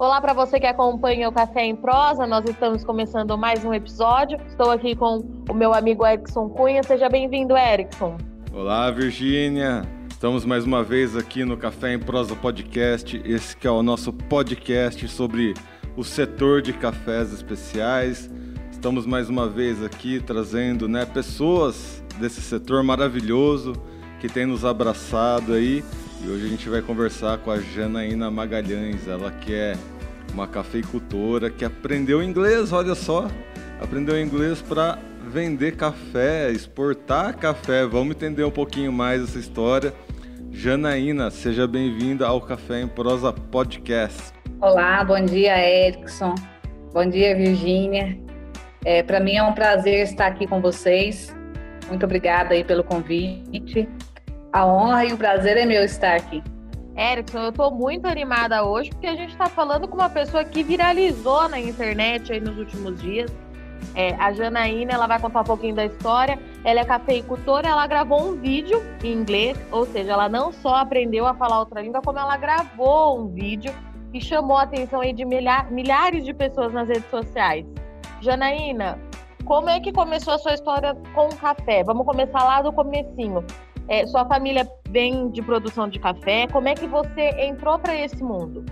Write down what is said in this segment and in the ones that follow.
Olá para você que acompanha o Café em Prosa, nós estamos começando mais um episódio. Estou aqui com o meu amigo Erickson Cunha. Seja bem-vindo, Erickson. Olá, Virgínia. Estamos mais uma vez aqui no Café em Prosa Podcast. Esse que é o nosso podcast sobre o setor de cafés especiais. Estamos mais uma vez aqui trazendo né, pessoas desse setor maravilhoso que tem nos abraçado aí e hoje a gente vai conversar com a Janaína Magalhães, ela que é uma cafeicultora que aprendeu inglês, olha só, aprendeu inglês para vender café, exportar café. Vamos entender um pouquinho mais essa história. Janaína, seja bem-vinda ao Café em Prosa Podcast. Olá, bom dia, Erickson. Bom dia, Virgínia. É, para mim é um prazer estar aqui com vocês. Muito obrigada aí pelo convite. A honra e o prazer é meu estar aqui. Erickson, eu estou muito animada hoje porque a gente está falando com uma pessoa que viralizou na internet aí nos últimos dias. É, a Janaína, ela vai contar um pouquinho da história. Ela é cafeicultora, ela gravou um vídeo em inglês, ou seja, ela não só aprendeu a falar outra língua, como ela gravou um vídeo e chamou a atenção aí de milha milhares de pessoas nas redes sociais. Janaína, como é que começou a sua história com o café? Vamos começar lá do comecinho. É, sua família vem de produção de café. Como é que você entrou para esse mundo?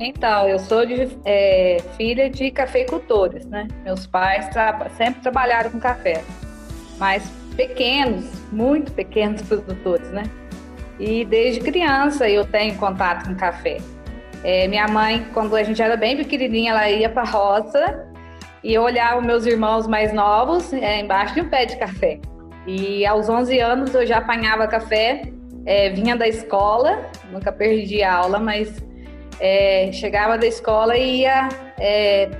Então, eu sou de, é, filha de cafeicultores, né? Meus pais tra sempre trabalharam com café, mas pequenos, muito pequenos produtores, né? E desde criança eu tenho contato com café. É, minha mãe, quando a gente era bem pequenininha, ela ia para a roça e eu olhava meus irmãos mais novos é, embaixo de um pé de café. E aos 11 anos eu já apanhava café, é, vinha da escola, nunca perdi a aula, mas é, chegava da escola e ia é,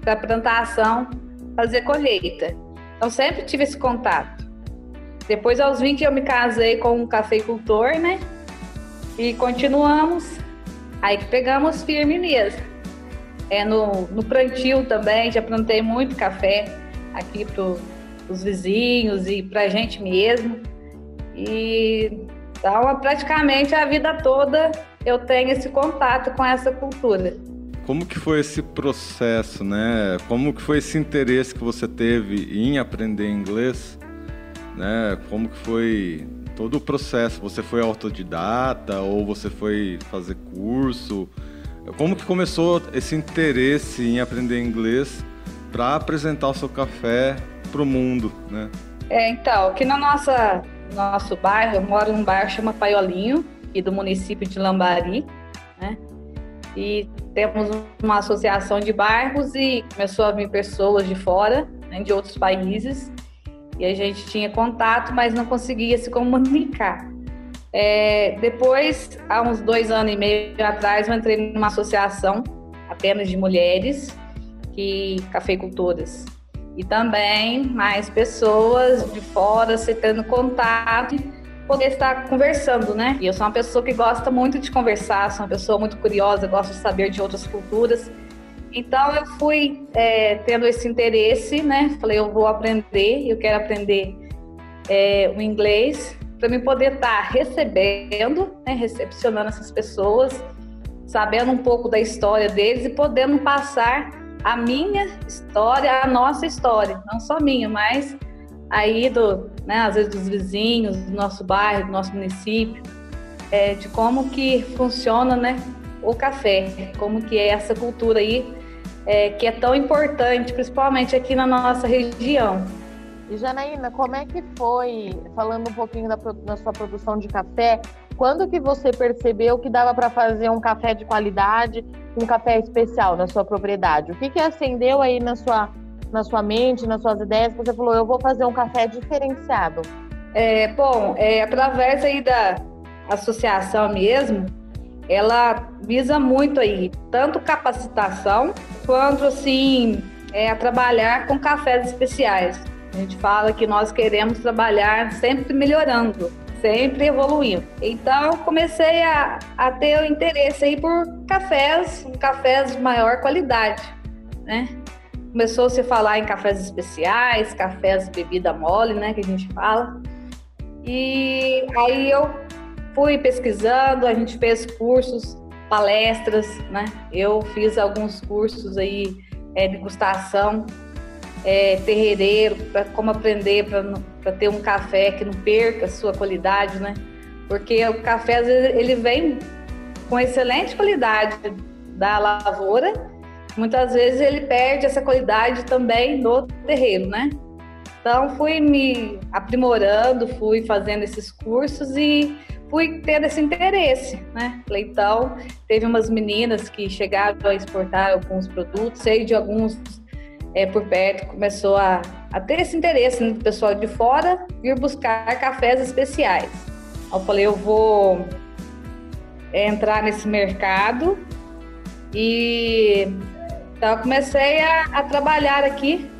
para a plantação fazer colheita. Então sempre tive esse contato. Depois, aos 20, eu me casei com um cafeicultor, né? E continuamos. Aí que pegamos firme mesmo. É, no, no plantio também, já plantei muito café aqui pro, os vizinhos e para a gente mesmo. E então, praticamente a vida toda eu tenho esse contato com essa cultura. Como que foi esse processo, né? Como que foi esse interesse que você teve em aprender inglês, né? Como que foi todo o processo? Você foi autodidata ou você foi fazer curso? Como que começou esse interesse em aprender inglês para apresentar o seu café para o mundo, né? É, então, aqui no nossa, nosso bairro, eu moro num bairro chama Paiolinho, aqui do município de Lambari, né? E temos uma associação de bairros e começou a vir pessoas de fora, né, de outros países, e a gente tinha contato, mas não conseguia se comunicar. É, depois, há uns dois anos e meio atrás, eu entrei numa associação apenas de mulheres, que cafeicultoras e também mais pessoas de fora se tendo contato poder estar conversando, né? E eu sou uma pessoa que gosta muito de conversar, sou uma pessoa muito curiosa, gosto de saber de outras culturas. Então eu fui é, tendo esse interesse, né? Falei, eu vou aprender, eu quero aprender é, o inglês para me poder estar recebendo, né? recepcionando essas pessoas, sabendo um pouco da história deles e podendo passar a minha história, a nossa história, não só minha, mas aí do, né, às vezes dos vizinhos, do nosso bairro, do nosso município, é, de como que funciona, né, o café, como que é essa cultura aí é, que é tão importante, principalmente aqui na nossa região. E Janaína, como é que foi, falando um pouquinho da, da sua produção de café, quando que você percebeu que dava para fazer um café de qualidade, um café especial na sua propriedade? O que que acendeu aí na sua, na sua mente, nas suas ideias, você falou, eu vou fazer um café diferenciado? É, bom, é, através aí da associação mesmo, ela visa muito aí, tanto capacitação, quanto assim, é, a trabalhar com cafés especiais. A gente fala que nós queremos trabalhar sempre melhorando, sempre evoluindo. Então, comecei a, a ter o interesse aí por cafés, cafés de maior qualidade, né? Começou a se falar em cafés especiais, cafés bebida mole, né, que a gente fala. E aí eu fui pesquisando, a gente fez cursos palestras, né? Eu fiz alguns cursos aí é, de degustação, é, terreireiro, para como aprender para ter um café que não perca a sua qualidade, né? Porque o café, às vezes, ele vem com excelente qualidade da lavoura, muitas vezes ele perde essa qualidade também no terreiro, né? Então, fui me aprimorando, fui fazendo esses cursos e fui tendo esse interesse, né? Então, teve umas meninas que chegaram a exportar alguns produtos, sei de alguns é, por perto, começou a, a ter esse interesse né, do pessoal de fora vir buscar cafés especiais. Eu falei, eu vou entrar nesse mercado e então comecei a, a trabalhar aqui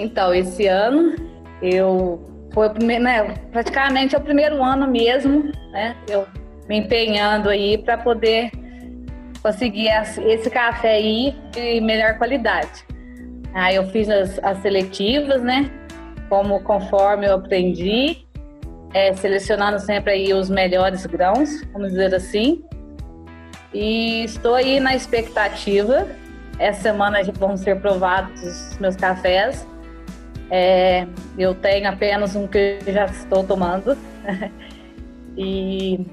então, esse ano eu foi primeiro, né, praticamente é o primeiro ano mesmo, né? Eu me empenhando aí para poder conseguir esse café aí de melhor qualidade. Aí eu fiz as, as seletivas, né? Como conforme eu aprendi, é, selecionando sempre aí os melhores grãos, vamos dizer assim. E estou aí na expectativa. Essa semana vão ser provados os meus cafés é, eu tenho apenas um que já estou tomando. e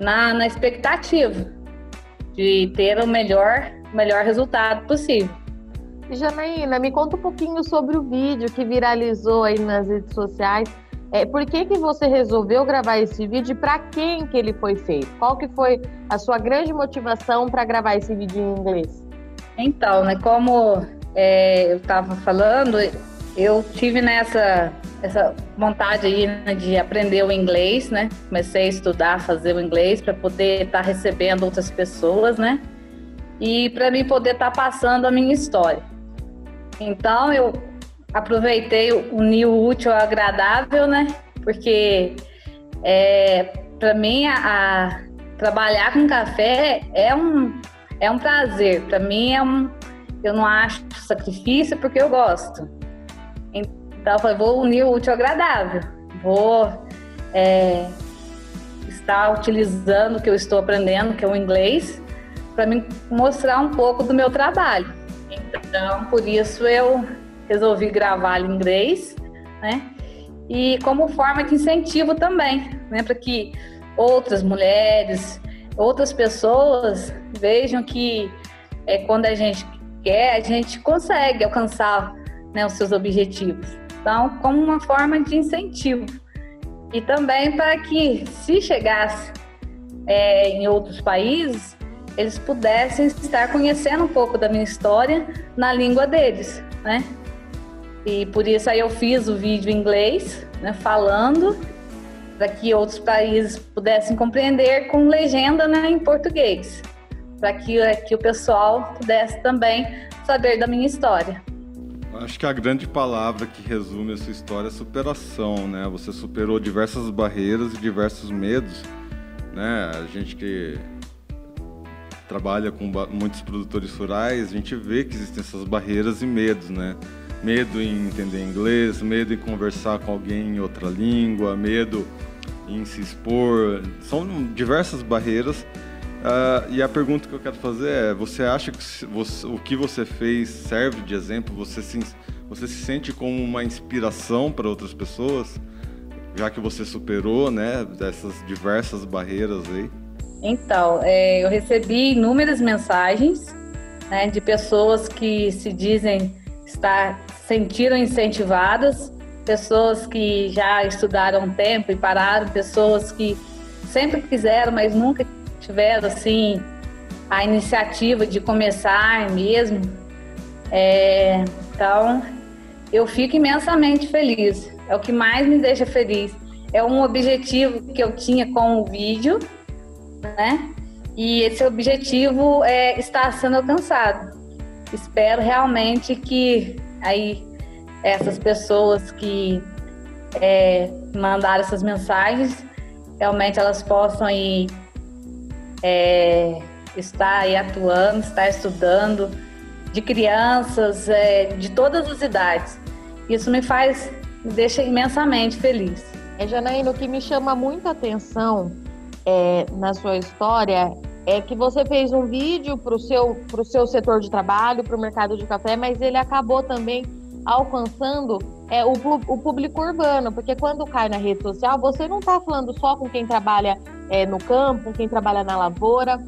na, na expectativa de ter o melhor, melhor resultado possível. Janaína, me conta um pouquinho sobre o vídeo que viralizou aí nas redes sociais. É, por que, que você resolveu gravar esse vídeo e para quem que ele foi feito? Qual que foi a sua grande motivação para gravar esse vídeo em inglês? Então, né, como é, eu estava falando, eu tive nessa essa vontade aí né, de aprender o inglês, né? Comecei a estudar, fazer o inglês para poder estar tá recebendo outras pessoas, né? E para mim poder estar tá passando a minha história. Então eu aproveitei o new útil ao agradável, né? Porque é, para mim a, a, trabalhar com café é um é um prazer. Para mim é um eu não acho sacrifício porque eu gosto. Então eu falei, vou unir o útil ao agradável. Vou é, estar utilizando o que eu estou aprendendo, que é o inglês, para me mostrar um pouco do meu trabalho. Então, por isso eu resolvi gravar em inglês, né? E como forma de incentivo também, né? Para que outras mulheres, outras pessoas vejam que é, quando a gente quer, a gente consegue alcançar né, os seus objetivos. Então, como uma forma de incentivo. E também para que, se chegasse é, em outros países, eles pudessem estar conhecendo um pouco da minha história na língua deles, né? E por isso aí eu fiz o vídeo em inglês, né, falando para que outros países pudessem compreender com legenda né, em português, para que, que o pessoal pudesse também saber da minha história. Acho que a grande palavra que resume essa história é superação, né? Você superou diversas barreiras e diversos medos, né? A gente que trabalha com muitos produtores rurais, a gente vê que existem essas barreiras e medos, né? Medo em entender inglês, medo em conversar com alguém em outra língua, medo em se expor. São diversas barreiras Uh, e a pergunta que eu quero fazer é: você acha que você, o que você fez serve de exemplo? Você se, você se sente como uma inspiração para outras pessoas, já que você superou, né, dessas diversas barreiras aí? Então, é, eu recebi inúmeras mensagens né, de pessoas que se dizem estar sentiram incentivadas, pessoas que já estudaram um tempo e pararam, pessoas que sempre quiseram, mas nunca tiveram assim a iniciativa de começar mesmo. É, então, eu fico imensamente feliz. É o que mais me deixa feliz. É um objetivo que eu tinha com o vídeo, né? E esse objetivo é, está sendo alcançado. Espero realmente que aí essas pessoas que é, mandaram essas mensagens realmente elas possam ir é, está aí atuando, está estudando, de crianças é, de todas as idades. Isso me faz, me deixa imensamente feliz. É, Janaína, o que me chama muita atenção é, na sua história é que você fez um vídeo para o seu, seu setor de trabalho, para o mercado de café, mas ele acabou também alcançando é, o, o, público urbano, porque quando cai na rede social, você não está falando só com quem trabalha é, no campo, com quem trabalha na lavoura,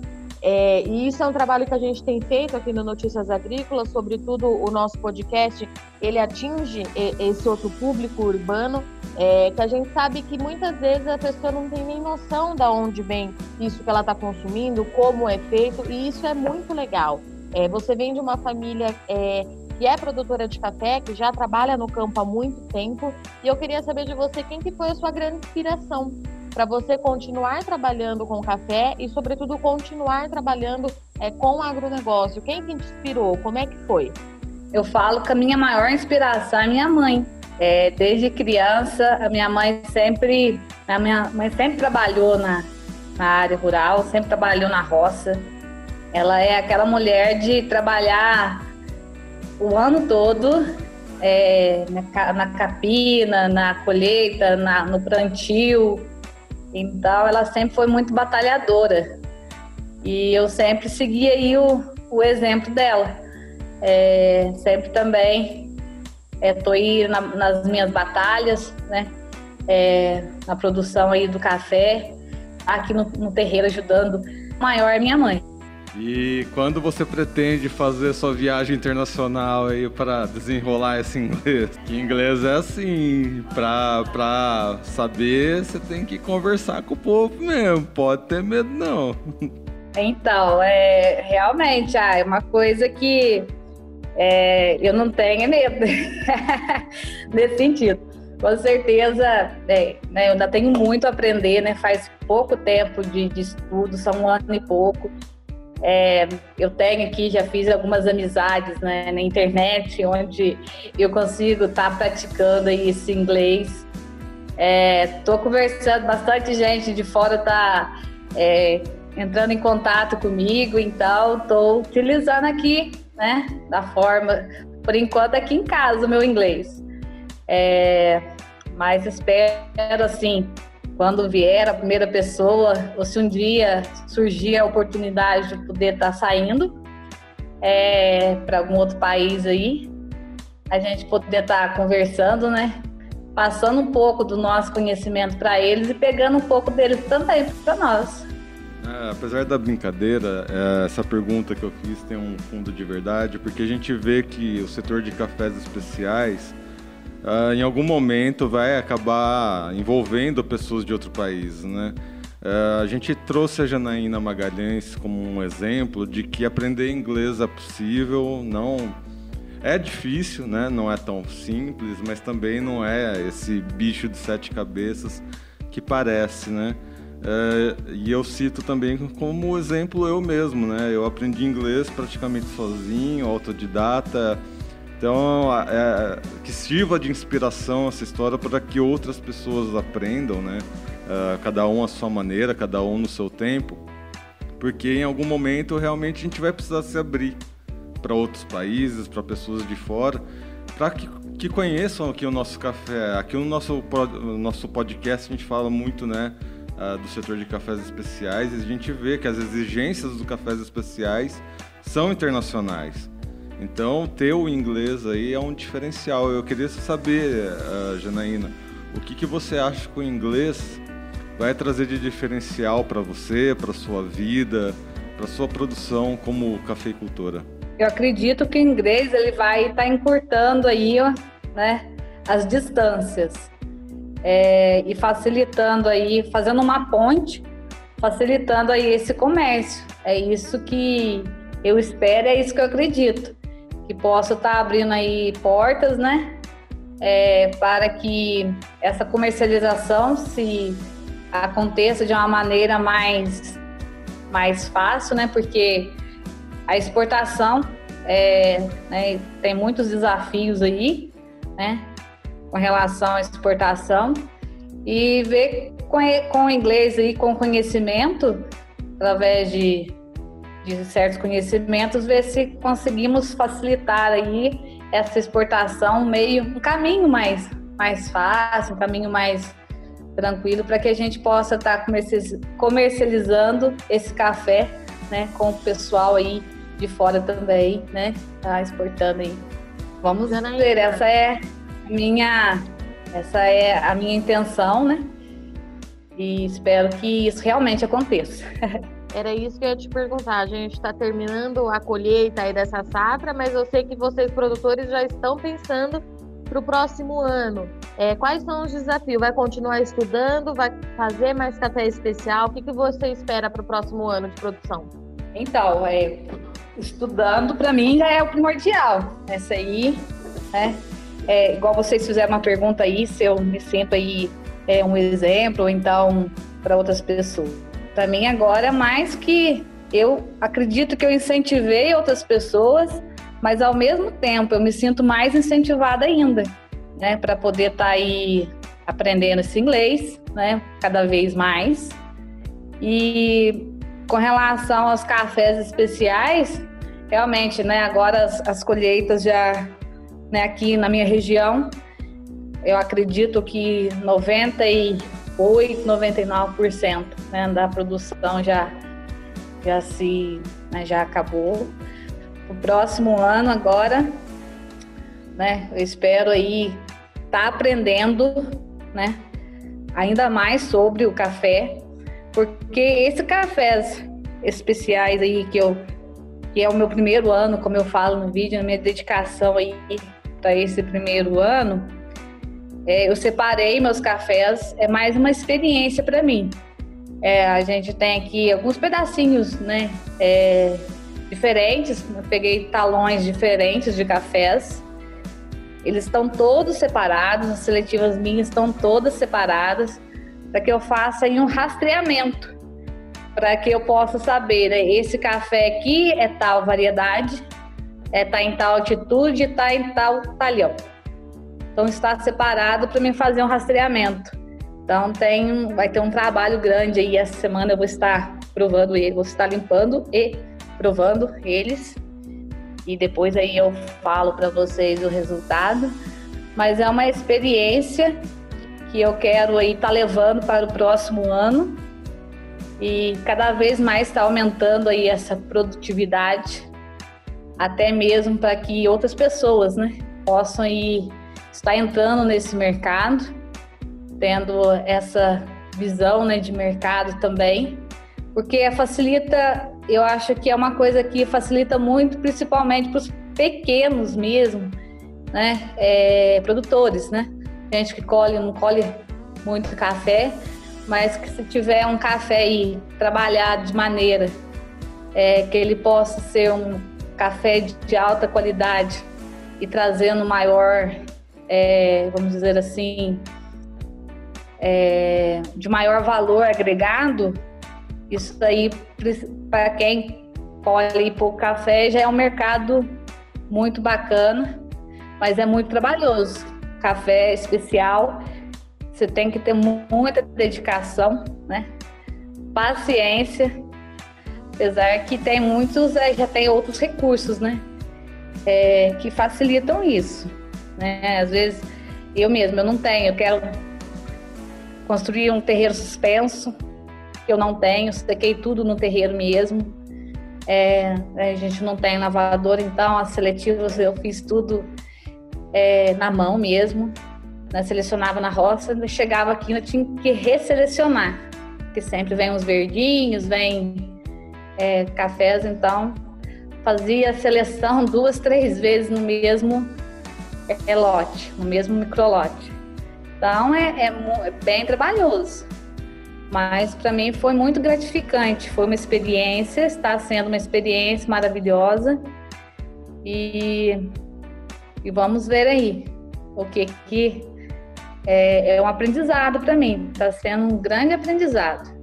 é, e isso é um trabalho que a gente tem feito aqui no Notícias Agrícolas, sobretudo o nosso podcast, ele atinge esse outro público urbano, é, que a gente sabe que muitas vezes a pessoa não tem nem noção de onde vem isso que ela está consumindo, como é feito, e isso é muito legal. É, você vem de uma família é, que é produtora de café, que já trabalha no campo há muito tempo, e eu queria saber de você quem que foi a sua grande inspiração para você continuar trabalhando com café e, sobretudo, continuar trabalhando é, com agronegócio? Quem que te inspirou? Como é que foi? Eu falo que a minha maior inspiração é minha mãe. É, desde criança, a minha mãe sempre, a minha mãe sempre trabalhou na, na área rural, sempre trabalhou na roça. Ela é aquela mulher de trabalhar o ano todo é, na, na, capina, na colheita, na, no plantio. Então ela sempre foi muito batalhadora. E eu sempre segui aí o, o exemplo dela. É, sempre também estou é, aí na, nas minhas batalhas, né? É, na produção aí do café, aqui no, no terreiro ajudando. maior é minha mãe. E quando você pretende fazer sua viagem internacional aí para desenrolar esse inglês? Que inglês é assim, pra saber, você tem que conversar com o povo mesmo, pode ter medo não. Então, é realmente ah, é uma coisa que é, eu não tenho medo nesse sentido. Com certeza, é, né, eu ainda tenho muito a aprender, né? Faz pouco tempo de, de estudo, são um ano e pouco. É, eu tenho aqui, já fiz algumas amizades né, na internet, onde eu consigo estar tá praticando esse inglês. Estou é, conversando, bastante gente de fora está é, entrando em contato comigo, então estou utilizando aqui, né, da forma, por enquanto aqui em casa, o meu inglês. É, mas espero, assim, quando vier a primeira pessoa, ou se um dia surgir a oportunidade de poder estar tá saindo é, para algum outro país aí, a gente poder estar tá conversando, né? Passando um pouco do nosso conhecimento para eles e pegando um pouco deles também para nós. É, apesar da brincadeira, é, essa pergunta que eu fiz tem um fundo de verdade, porque a gente vê que o setor de cafés especiais uh, em algum momento vai acabar envolvendo pessoas de outro país, né? Uh, a gente trouxe a Janaína Magalhães como um exemplo de que aprender inglês é possível, não é difícil, né? Não é tão simples, mas também não é esse bicho de sete cabeças que parece, né? Uh, e eu cito também como exemplo eu mesmo, né? Eu aprendi inglês praticamente sozinho, autodidata. Então, é, que sirva de inspiração essa história para que outras pessoas aprendam, né? Uh, cada um à sua maneira, cada um no seu tempo, porque em algum momento realmente a gente vai precisar se abrir para outros países, para pessoas de fora, para que, que conheçam aqui o nosso café. Aqui no nosso, no nosso podcast a gente fala muito, né? Uh, do setor de cafés especiais e a gente vê que as exigências dos cafés especiais são internacionais. Então, ter o inglês aí é um diferencial. Eu queria saber, uh, Janaína, o que, que você acha que o inglês vai trazer de diferencial para você, para sua vida, para sua produção como cafeicultora? Eu acredito que o inglês ele vai estar tá encurtando aí, ó, né, as distâncias é, e facilitando aí, fazendo uma ponte, facilitando aí esse comércio. É isso que eu espero, é isso que eu acredito que possa estar tá abrindo aí portas, né? É, para que essa comercialização se aconteça de uma maneira mais, mais fácil, né? Porque a exportação é, né, tem muitos desafios aí, né? Com relação à exportação e ver com, com inglês aí, com conhecimento, através de de certos conhecimentos, ver se conseguimos facilitar aí essa exportação meio um caminho mais mais fácil, um caminho mais tranquilo para que a gente possa estar tá comercializando esse café né, com o pessoal aí de fora também, né, tá exportando aí. Vamos ver, essa é minha, essa é a minha intenção, né, e espero que isso realmente aconteça. Era isso que eu ia te perguntar. A gente está terminando a colheita aí dessa safra, mas eu sei que vocês, produtores, já estão pensando para o próximo ano. É, quais são os desafios? Vai continuar estudando? Vai fazer mais café especial? O que, que você espera para o próximo ano de produção? Então, é, estudando para mim já é o primordial. Essa aí, né? É, igual vocês fizeram uma pergunta aí, se eu me sinto aí é, um exemplo, ou então para outras pessoas. Para mim agora, mais que eu acredito que eu incentivei outras pessoas mas ao mesmo tempo eu me sinto mais incentivada ainda, né, para poder estar tá aí aprendendo esse inglês, né, cada vez mais. E com relação aos cafés especiais, realmente, né, agora as, as colheitas já, né, aqui na minha região, eu acredito que 98, 99% né, da produção já já se né, já acabou o próximo ano agora, né? Eu espero aí estar tá aprendendo, né? Ainda mais sobre o café, porque esse cafés especiais aí que eu que é o meu primeiro ano, como eu falo no vídeo, a minha dedicação aí para esse primeiro ano, é, eu separei meus cafés, é mais uma experiência para mim. É, a gente tem aqui alguns pedacinhos, né? É, diferentes, eu peguei talões diferentes de cafés. Eles estão todos separados, as seletivas minhas estão todas separadas, para que eu faça um rastreamento, para que eu possa saber, né, esse café aqui é tal variedade, é tá em tal altitude, está em tal talhão. Então está separado para mim fazer um rastreamento. Então tem, vai ter um trabalho grande aí essa semana eu vou estar provando ele, vou estar limpando e provando eles e depois aí eu falo para vocês o resultado. Mas é uma experiência que eu quero aí estar tá levando para o próximo ano e cada vez mais está aumentando aí essa produtividade, até mesmo para que outras pessoas, né, possam ir estar entrando nesse mercado, tendo essa visão, né, de mercado também, porque facilita eu acho que é uma coisa que facilita muito, principalmente para os pequenos mesmo, né? É, produtores, né? Gente que colhe, não colhe muito café, mas que se tiver um café aí trabalhado de maneira é, que ele possa ser um café de alta qualidade e trazendo maior, é, vamos dizer assim, é, de maior valor agregado, isso aí, para quem colhe pouco café, já é um mercado muito bacana, mas é muito trabalhoso. Café especial, você tem que ter muita dedicação, né? Paciência, apesar que tem muitos, é, já tem outros recursos, né? É, que facilitam isso, né? Às vezes eu mesmo eu não tenho, eu quero construir um terreiro suspenso, que eu não tenho, sequei tudo no terreiro mesmo. É, a gente não tem lavador, então as seletivas eu fiz tudo é, na mão mesmo. Né? Selecionava na roça, chegava aqui eu tinha que resselecionar, porque sempre vem uns verdinhos, vem é, cafés, então fazia a seleção duas, três vezes no mesmo é, lote, no mesmo microlote. Então é, é, é bem trabalhoso. Mas para mim foi muito gratificante, foi uma experiência, está sendo uma experiência maravilhosa. E, e vamos ver aí o que que é, é um aprendizado para mim, está sendo um grande aprendizado.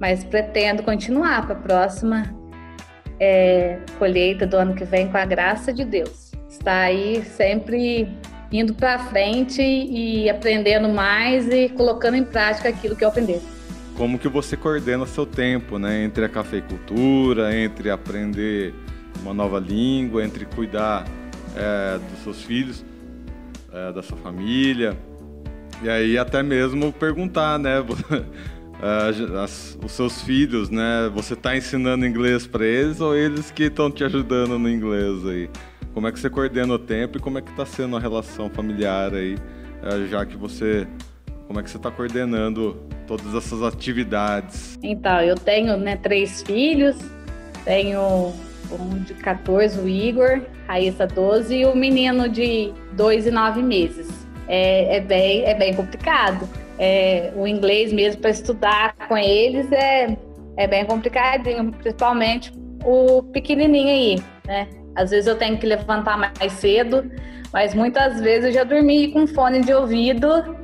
Mas pretendo continuar para a próxima é, colheita do ano que vem com a graça de Deus. Está aí sempre indo para frente e aprendendo mais e colocando em prática aquilo que eu aprendi como que você coordena seu tempo, né? Entre a cafeicultura, entre aprender uma nova língua, entre cuidar é, dos seus filhos, é, da sua família. E aí até mesmo perguntar, né? uh, as, os seus filhos, né? Você está ensinando inglês para eles ou eles que estão te ajudando no inglês aí? Como é que você coordena o tempo e como é que está sendo a relação familiar aí, uh, já que você, como é que você está coordenando todas essas atividades? Então, eu tenho né, três filhos, tenho um de 14, o Igor, Raíssa 12 e o menino de 2 e 9 meses. É, é, bem, é bem complicado. É, o inglês mesmo para estudar com eles é, é bem complicadinho, principalmente o pequenininho aí, né? Às vezes eu tenho que levantar mais cedo, mas muitas vezes eu já dormi com fone de ouvido,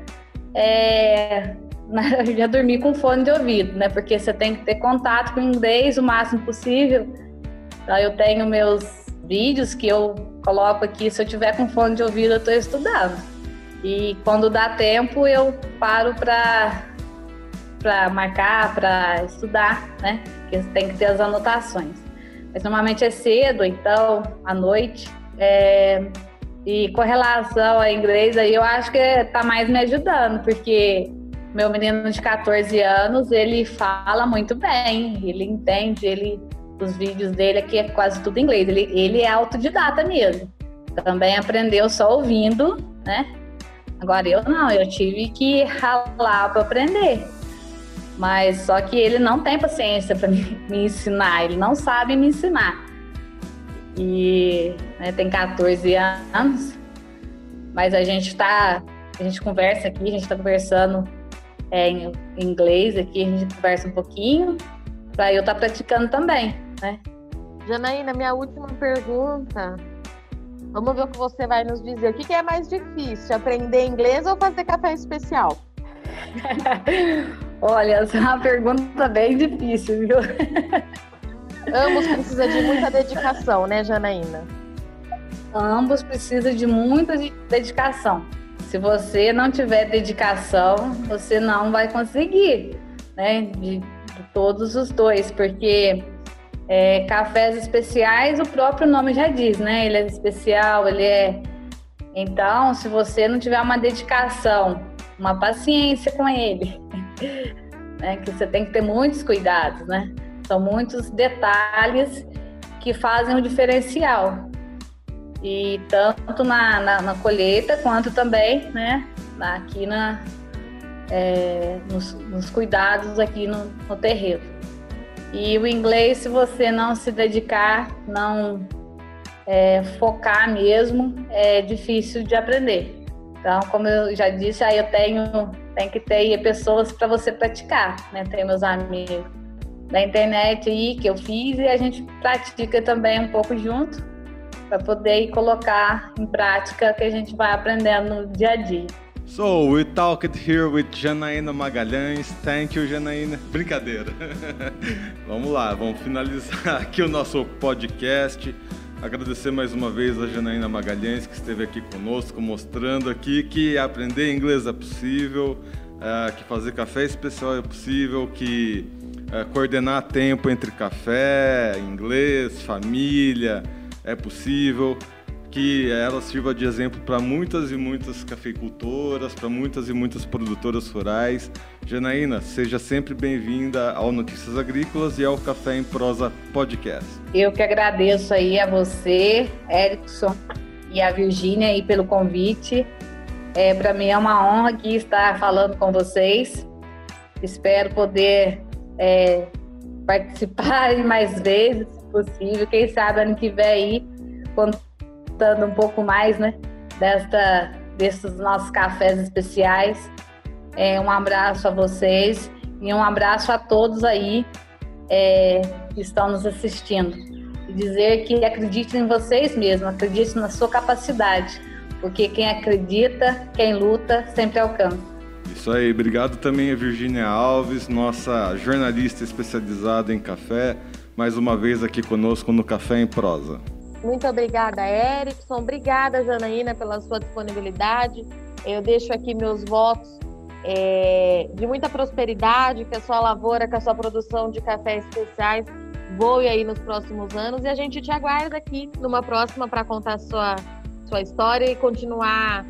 é, já dormi com fone de ouvido, né? Porque você tem que ter contato com o inglês o máximo possível então, eu tenho meus vídeos que eu coloco aqui, se eu tiver com fone de ouvido, eu estou estudando. E quando dá tempo, eu paro para para marcar, para estudar, né? Porque tem que ter as anotações. Mas normalmente é cedo, então à noite. É... E com relação ao inglês, aí eu acho que está mais me ajudando, porque meu menino de 14 anos, ele fala muito bem, ele entende, ele os vídeos dele aqui é quase tudo em inglês. Ele, ele é autodidata mesmo. Também aprendeu só ouvindo, né? Agora eu não, eu tive que ralar para aprender. Mas só que ele não tem paciência para me, me, ensinar, ele não sabe me ensinar. E né, tem 14 anos, mas a gente está, a gente conversa aqui, a gente está conversando é, em inglês aqui, a gente conversa um pouquinho, para eu estar tá praticando também né? Janaína, minha última pergunta. Vamos ver o que você vai nos dizer. O que é mais difícil, aprender inglês ou fazer café especial? Olha, essa é uma pergunta bem difícil, viu? Ambos precisam de muita dedicação, né, Janaína? Ambos precisam de muita dedicação. Se você não tiver dedicação, você não vai conseguir, né? De, de todos os dois, porque é, cafés especiais, o próprio nome já diz, né? Ele é especial, ele é. Então, se você não tiver uma dedicação, uma paciência com ele, né? Que você tem que ter muitos cuidados, né? São muitos detalhes que fazem o diferencial. E tanto na, na, na colheita quanto também, né? Aqui na, é, nos, nos, cuidados aqui no, no terreno. E o inglês, se você não se dedicar, não é, focar mesmo, é difícil de aprender. Então, como eu já disse, aí eu tenho, tenho que ter pessoas para você praticar, né? Tem meus amigos da internet aí que eu fiz e a gente pratica também um pouco junto para poder colocar em prática o que a gente vai aprendendo no dia a dia. So, we talked here with Janaína Magalhães. Thank you, Janaína. Brincadeira. vamos lá, vamos finalizar aqui o nosso podcast. Agradecer mais uma vez a Janaína Magalhães que esteve aqui conosco, mostrando aqui que aprender inglês é possível, é, que fazer café especial é possível, que é, coordenar tempo entre café, inglês, família é possível que ela sirva de exemplo para muitas e muitas cafeicultoras, para muitas e muitas produtoras rurais. Janaína, seja sempre bem-vinda ao Notícias Agrícolas e ao Café em Prosa Podcast. Eu que agradeço aí a você, Erickson e a Virgínia aí pelo convite. É, para mim é uma honra aqui estar falando com vocês. Espero poder é, participar mais vezes, se possível. Quem sabe ano que vem aí, quando contando um pouco mais, né, desta, desses nossos cafés especiais. É, um abraço a vocês e um abraço a todos aí é, que estão nos assistindo. E dizer que acreditem em vocês mesmos, acreditem na sua capacidade, porque quem acredita, quem luta, sempre alcança. Isso aí, obrigado também a Virgínia Alves, nossa jornalista especializada em café, mais uma vez aqui conosco no Café em Prosa. Muito obrigada, Erickson. Obrigada, Janaína, pela sua disponibilidade. Eu deixo aqui meus votos é, de muita prosperidade, que a sua lavoura, que a sua produção de cafés especiais voe aí nos próximos anos. E a gente te aguarda aqui numa próxima para contar sua, sua história e continuar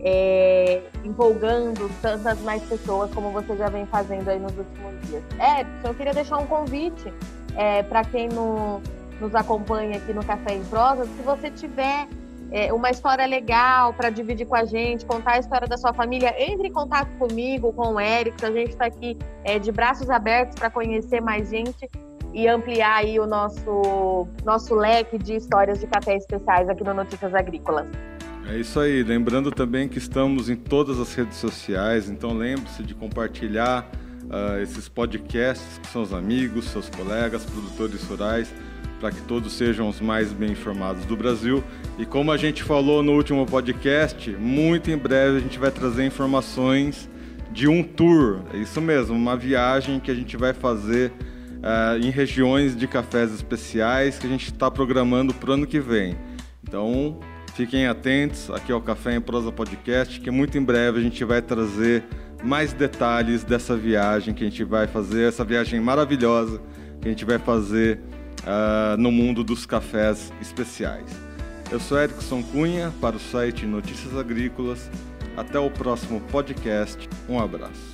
é, empolgando tantas mais pessoas como você já vem fazendo aí nos últimos dias. Edson, eu queria deixar um convite é, para quem no, nos acompanha aqui no Café em Prosa, se você tiver é, uma história legal para dividir com a gente, contar a história da sua família, entre em contato comigo, com o Eric, a gente está aqui é, de braços abertos para conhecer mais gente e ampliar aí o nosso, nosso leque de histórias de café especiais aqui no Notícias Agrícolas. É isso aí. Lembrando também que estamos em todas as redes sociais, então lembre-se de compartilhar uh, esses podcasts com seus amigos, seus colegas, produtores rurais, para que todos sejam os mais bem informados do Brasil. E como a gente falou no último podcast, muito em breve a gente vai trazer informações de um tour. É isso mesmo, uma viagem que a gente vai fazer uh, em regiões de cafés especiais que a gente está programando para o ano que vem. Então, fiquem atentos aqui ao Café em Prosa Podcast, que muito em breve a gente vai trazer mais detalhes dessa viagem que a gente vai fazer, essa viagem maravilhosa que a gente vai fazer uh, no mundo dos cafés especiais. Eu sou Erickson Cunha para o site Notícias Agrícolas. Até o próximo podcast. Um abraço.